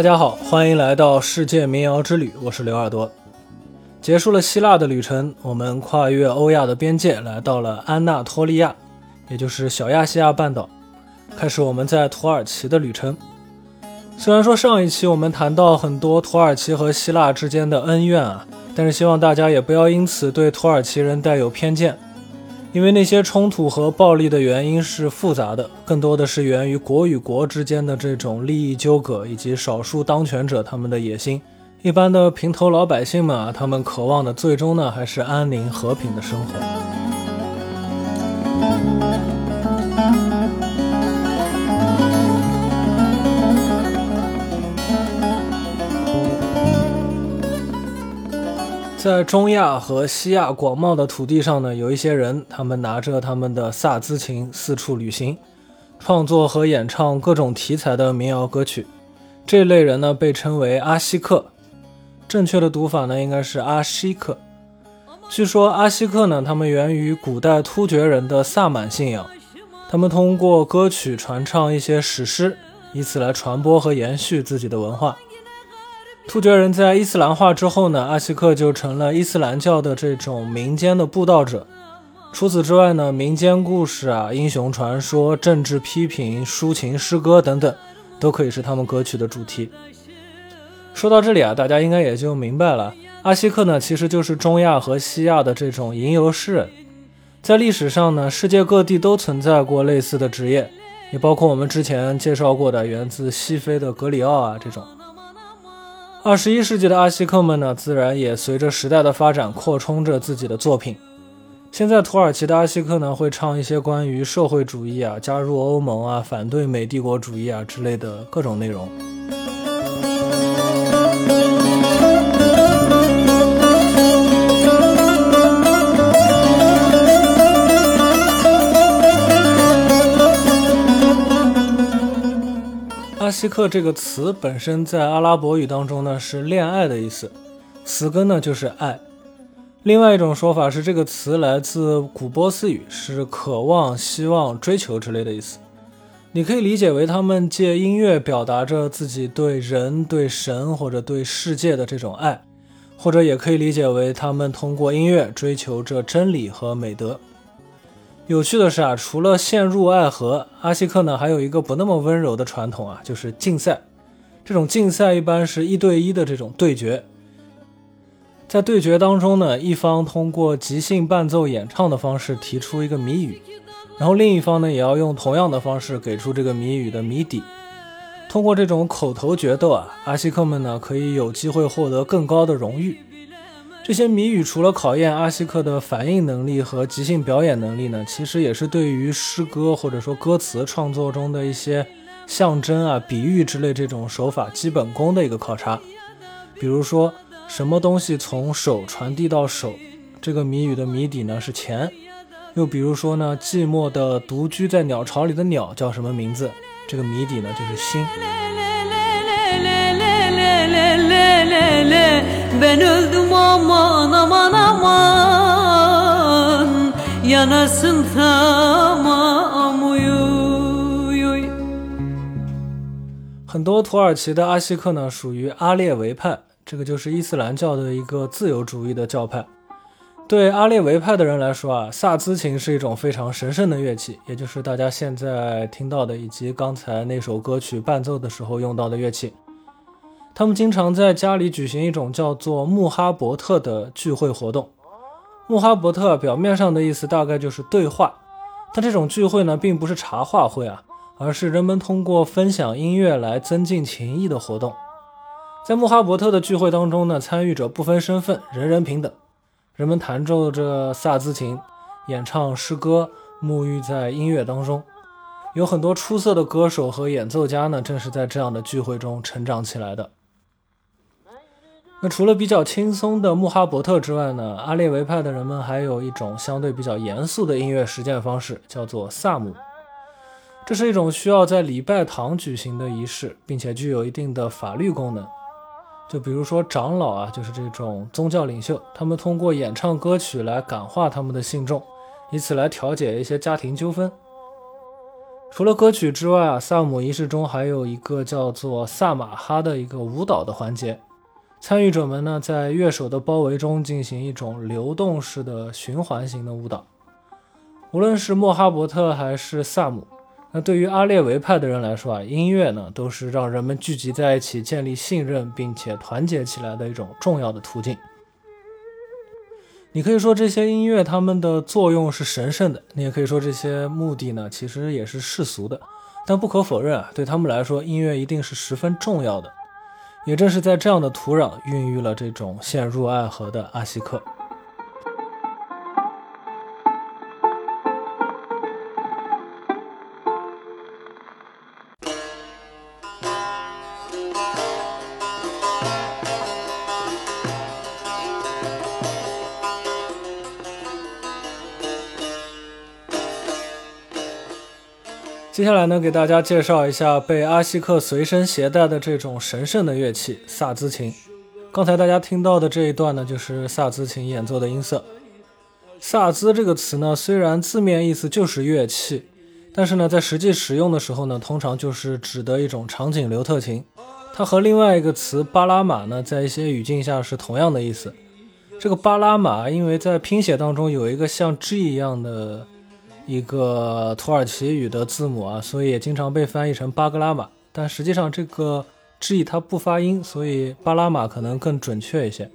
大家好，欢迎来到世界民谣之旅，我是刘耳朵。结束了希腊的旅程，我们跨越欧亚的边界，来到了安纳托利亚，也就是小亚细亚半岛，开始我们在土耳其的旅程。虽然说上一期我们谈到很多土耳其和希腊之间的恩怨啊，但是希望大家也不要因此对土耳其人带有偏见。因为那些冲突和暴力的原因是复杂的，更多的是源于国与国之间的这种利益纠葛，以及少数当权者他们的野心。一般的平头老百姓们啊，他们渴望的最终呢，还是安宁和平的生活。在中亚和西亚广袤的土地上呢，有一些人，他们拿着他们的萨兹琴四处旅行，创作和演唱各种题材的民谣歌曲。这类人呢，被称为阿西克，正确的读法呢，应该是阿西克。据说阿西克呢，他们源于古代突厥人的萨满信仰，他们通过歌曲传唱一些史诗，以此来传播和延续自己的文化。突厥人在伊斯兰化之后呢，阿西克就成了伊斯兰教的这种民间的布道者。除此之外呢，民间故事啊、英雄传说、政治批评、抒情诗歌等等，都可以是他们歌曲的主题。说到这里啊，大家应该也就明白了，阿西克呢，其实就是中亚和西亚的这种吟游诗人。在历史上呢，世界各地都存在过类似的职业，也包括我们之前介绍过的源自西非的格里奥啊这种。二十一世纪的阿西克们呢，自然也随着时代的发展扩充着自己的作品。现在土耳其的阿西克呢，会唱一些关于社会主义啊、加入欧盟啊、反对美帝国主义啊之类的各种内容。阿西克这个词本身在阿拉伯语当中呢是恋爱的意思，词根呢就是爱。另外一种说法是这个词来自古波斯语，是渴望、希望、追求之类的意思。你可以理解为他们借音乐表达着自己对人、对神或者对世界的这种爱，或者也可以理解为他们通过音乐追求着真理和美德。有趣的是啊，除了陷入爱河，阿西克呢还有一个不那么温柔的传统啊，就是竞赛。这种竞赛一般是一对一的这种对决，在对决当中呢，一方通过即兴伴奏演唱的方式提出一个谜语，然后另一方呢也要用同样的方式给出这个谜语的谜底。通过这种口头决斗啊，阿西克们呢可以有机会获得更高的荣誉。这些谜语除了考验阿西克的反应能力和即兴表演能力呢，其实也是对于诗歌或者说歌词创作中的一些象征啊、比喻之类这种手法基本功的一个考察。比如说，什么东西从手传递到手，这个谜语的谜底呢是钱。又比如说呢，寂寞的独居在鸟巢里的鸟叫什么名字？这个谜底呢就是心。Ben öldüm aman aman aman yanasın tamam uy uy 很多土耳其的阿西克呢，属于阿列维派，这个就是伊斯兰教的一个自由主义的教派。对阿列维派的人来说啊，萨兹琴是一种非常神圣的乐器，也就是大家现在听到的以及刚才那首歌曲伴奏的时候用到的乐器。他们经常在家里举行一种叫做穆哈伯特的聚会活动。穆哈伯特表面上的意思大概就是对话，但这种聚会呢，并不是茶话会啊，而是人们通过分享音乐来增进情谊的活动。在穆哈伯特的聚会当中呢，参与者不分身份，人人平等。人们弹奏着萨兹琴，演唱诗歌，沐浴在音乐当中。有很多出色的歌手和演奏家呢，正是在这样的聚会中成长起来的。那除了比较轻松的穆哈伯特之外呢，阿列维派的人们还有一种相对比较严肃的音乐实践方式，叫做萨姆。这是一种需要在礼拜堂举行的仪式，并且具有一定的法律功能。就比如说长老啊，就是这种宗教领袖，他们通过演唱歌曲来感化他们的信众，以此来调解一些家庭纠纷。除了歌曲之外啊，萨姆仪式中还有一个叫做萨马哈的一个舞蹈的环节。参与者们呢，在乐手的包围中进行一种流动式的循环型的舞蹈。无论是莫哈伯特还是萨姆，那对于阿列维派的人来说啊，音乐呢都是让人们聚集在一起、建立信任并且团结起来的一种重要的途径。你可以说这些音乐它们的作用是神圣的，你也可以说这些目的呢其实也是世俗的。但不可否认啊，对他们来说，音乐一定是十分重要的。也正是在这样的土壤孕育了这种陷入爱河的阿西克。接下来呢，给大家介绍一下被阿西克随身携带的这种神圣的乐器——萨兹琴。刚才大家听到的这一段呢，就是萨兹琴演奏的音色。萨兹这个词呢，虽然字面意思就是乐器，但是呢，在实际使用的时候呢，通常就是指的一种长颈流特琴。它和另外一个词巴拉马呢，在一些语境下是同样的意思。这个巴拉马，因为在拼写当中有一个像 G 一样的。一个土耳其语的字母啊，所以也经常被翻译成巴格拉玛，但实际上这个 G 它不发音，所以巴拉玛可能更准确一些。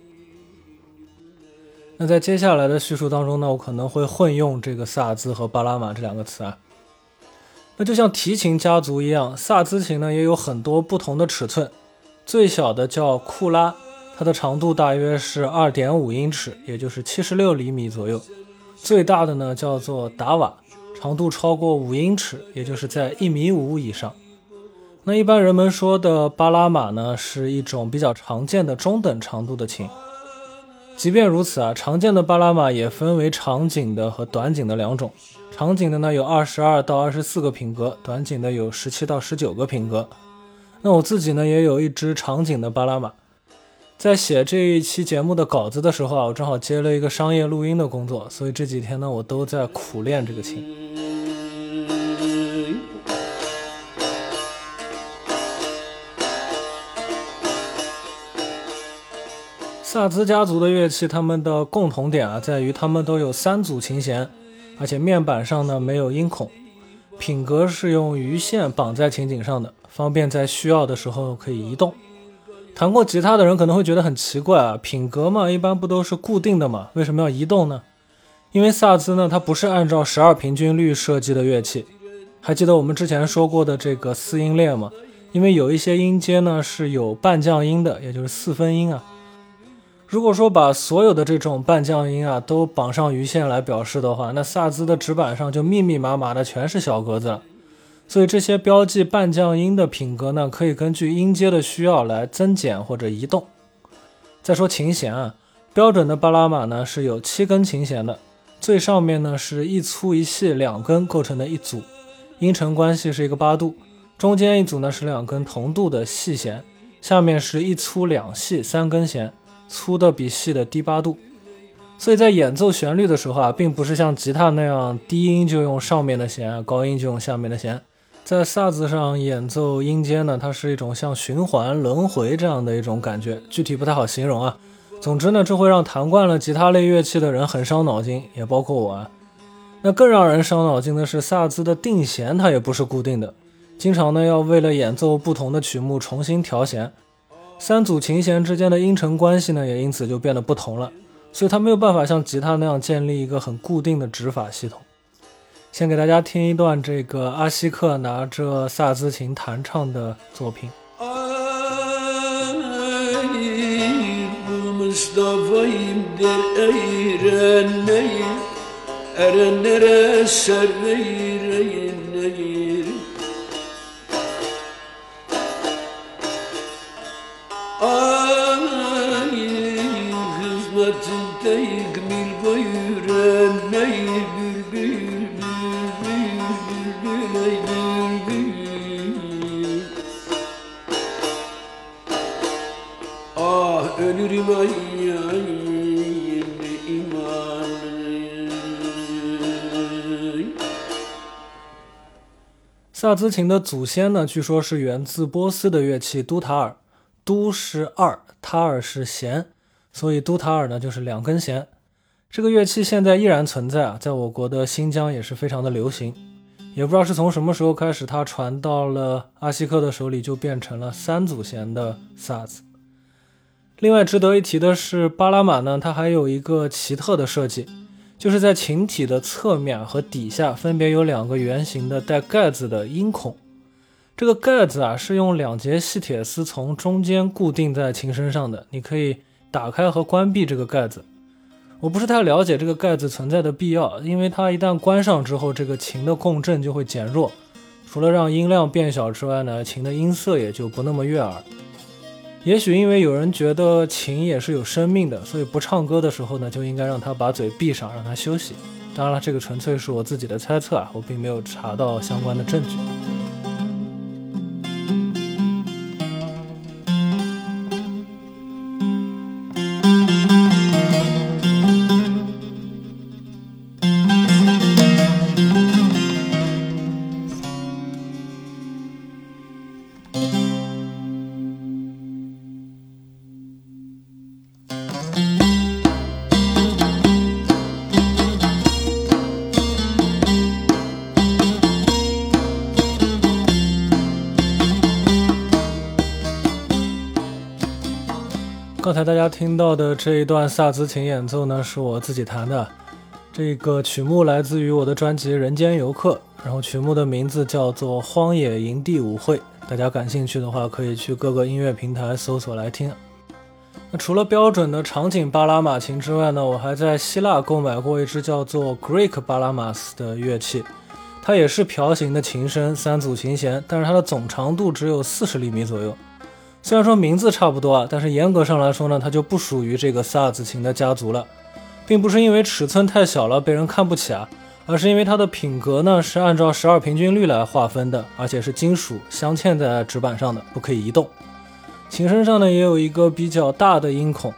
那在接下来的叙述当中呢，我可能会混用这个萨兹和巴拉玛这两个词啊。那就像提琴家族一样，萨兹琴呢也有很多不同的尺寸，最小的叫库拉，它的长度大约是二点五英尺，也就是七十六厘米左右；最大的呢叫做达瓦。长度超过五英尺，也就是在一米五以上。那一般人们说的巴拉马呢，是一种比较常见的中等长度的琴。即便如此啊，常见的巴拉马也分为长颈的和短颈的两种。长颈的呢有二十二到二十四个品格，短颈的有十七到十九个品格。那我自己呢也有一只长颈的巴拉马。在写这一期节目的稿子的时候啊，我正好接了一个商业录音的工作，所以这几天呢，我都在苦练这个琴。萨兹家族的乐器，它们的共同点啊，在于它们都有三组琴弦，而且面板上呢没有音孔，品格是用鱼线绑在琴颈上的，方便在需要的时候可以移动。弹过吉他的人可能会觉得很奇怪啊，品格嘛，一般不都是固定的嘛，为什么要移动呢？因为萨兹呢，它不是按照十二平均律设计的乐器。还记得我们之前说过的这个四音列吗？因为有一些音阶呢是有半降音的，也就是四分音啊。如果说把所有的这种半降音啊都绑上鱼线来表示的话，那萨兹的纸板上就密密麻麻的全是小格子了。所以这些标记半降音的品格呢，可以根据音阶的需要来增减或者移动。再说琴弦啊，标准的巴拉马呢是有七根琴弦的，最上面呢是一粗一细两根构成的一组，音程关系是一个八度。中间一组呢是两根同度的细弦，下面是一粗两细三根弦，粗的比细的低八度。所以在演奏旋律的时候啊，并不是像吉他那样低音就用上面的弦，高音就用下面的弦。在萨兹上演奏音阶呢，它是一种像循环轮回这样的一种感觉，具体不太好形容啊。总之呢，这会让弹惯了吉他类乐器的人很伤脑筋，也包括我啊。那更让人伤脑筋的是，萨兹的定弦它也不是固定的，经常呢要为了演奏不同的曲目重新调弦，三组琴弦之间的音程关系呢也因此就变得不同了，所以它没有办法像吉他那样建立一个很固定的指法系统。先给大家听一段这个阿西克拿着萨兹琴弹唱的作品。萨兹琴的祖先呢，据说是源自波斯的乐器都塔尔，都是二，塔尔是弦，所以都塔尔呢就是两根弦。这个乐器现在依然存在啊，在我国的新疆也是非常的流行。也不知道是从什么时候开始，它传到了阿西克的手里，就变成了三祖弦的萨兹。另外值得一提的是，巴拉马呢，它还有一个奇特的设计。就是在琴体的侧面和底下分别有两个圆形的带盖子的音孔，这个盖子啊是用两节细铁丝从中间固定在琴身上的，你可以打开和关闭这个盖子。我不是太了解这个盖子存在的必要，因为它一旦关上之后，这个琴的共振就会减弱，除了让音量变小之外呢，琴的音色也就不那么悦耳。也许因为有人觉得琴也是有生命的，所以不唱歌的时候呢，就应该让他把嘴闭上，让他休息。当然了，这个纯粹是我自己的猜测啊，我并没有查到相关的证据。刚才大家听到的这一段萨兹琴演奏呢，是我自己弹的。这个曲目来自于我的专辑《人间游客》，然后曲目的名字叫做《荒野营地舞会》。大家感兴趣的话，可以去各个音乐平台搜索来听。那除了标准的场景巴拉马琴之外呢，我还在希腊购买过一支叫做 Greek 巴拉马斯的乐器，它也是瓢形的琴身，三组琴弦，但是它的总长度只有四十厘米左右。虽然说名字差不多啊，但是严格上来说呢，它就不属于这个萨兹琴的家族了，并不是因为尺寸太小了被人看不起啊，而是因为它的品格呢是按照十二平均律来划分的，而且是金属镶嵌在纸板上的，不可以移动。琴身上呢也有一个比较大的音孔，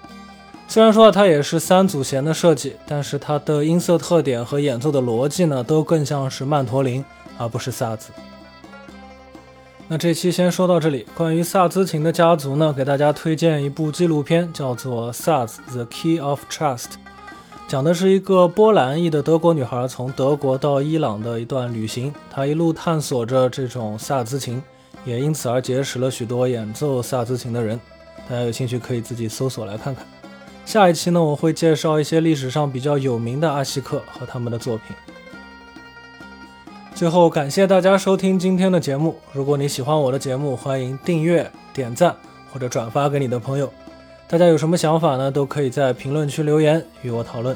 虽然说它也是三组弦的设计，但是它的音色特点和演奏的逻辑呢都更像是曼陀林，而不是萨兹。那这期先说到这里。关于萨兹琴的家族呢，给大家推荐一部纪录片，叫做《Saz: The Key of Trust》，讲的是一个波兰裔的德国女孩从德国到伊朗的一段旅行。她一路探索着这种萨兹琴，也因此而结识了许多演奏萨兹琴的人。大家有兴趣可以自己搜索来看看。下一期呢，我会介绍一些历史上比较有名的阿西克和他们的作品。最后，感谢大家收听今天的节目。如果你喜欢我的节目，欢迎订阅、点赞或者转发给你的朋友。大家有什么想法呢？都可以在评论区留言与我讨论。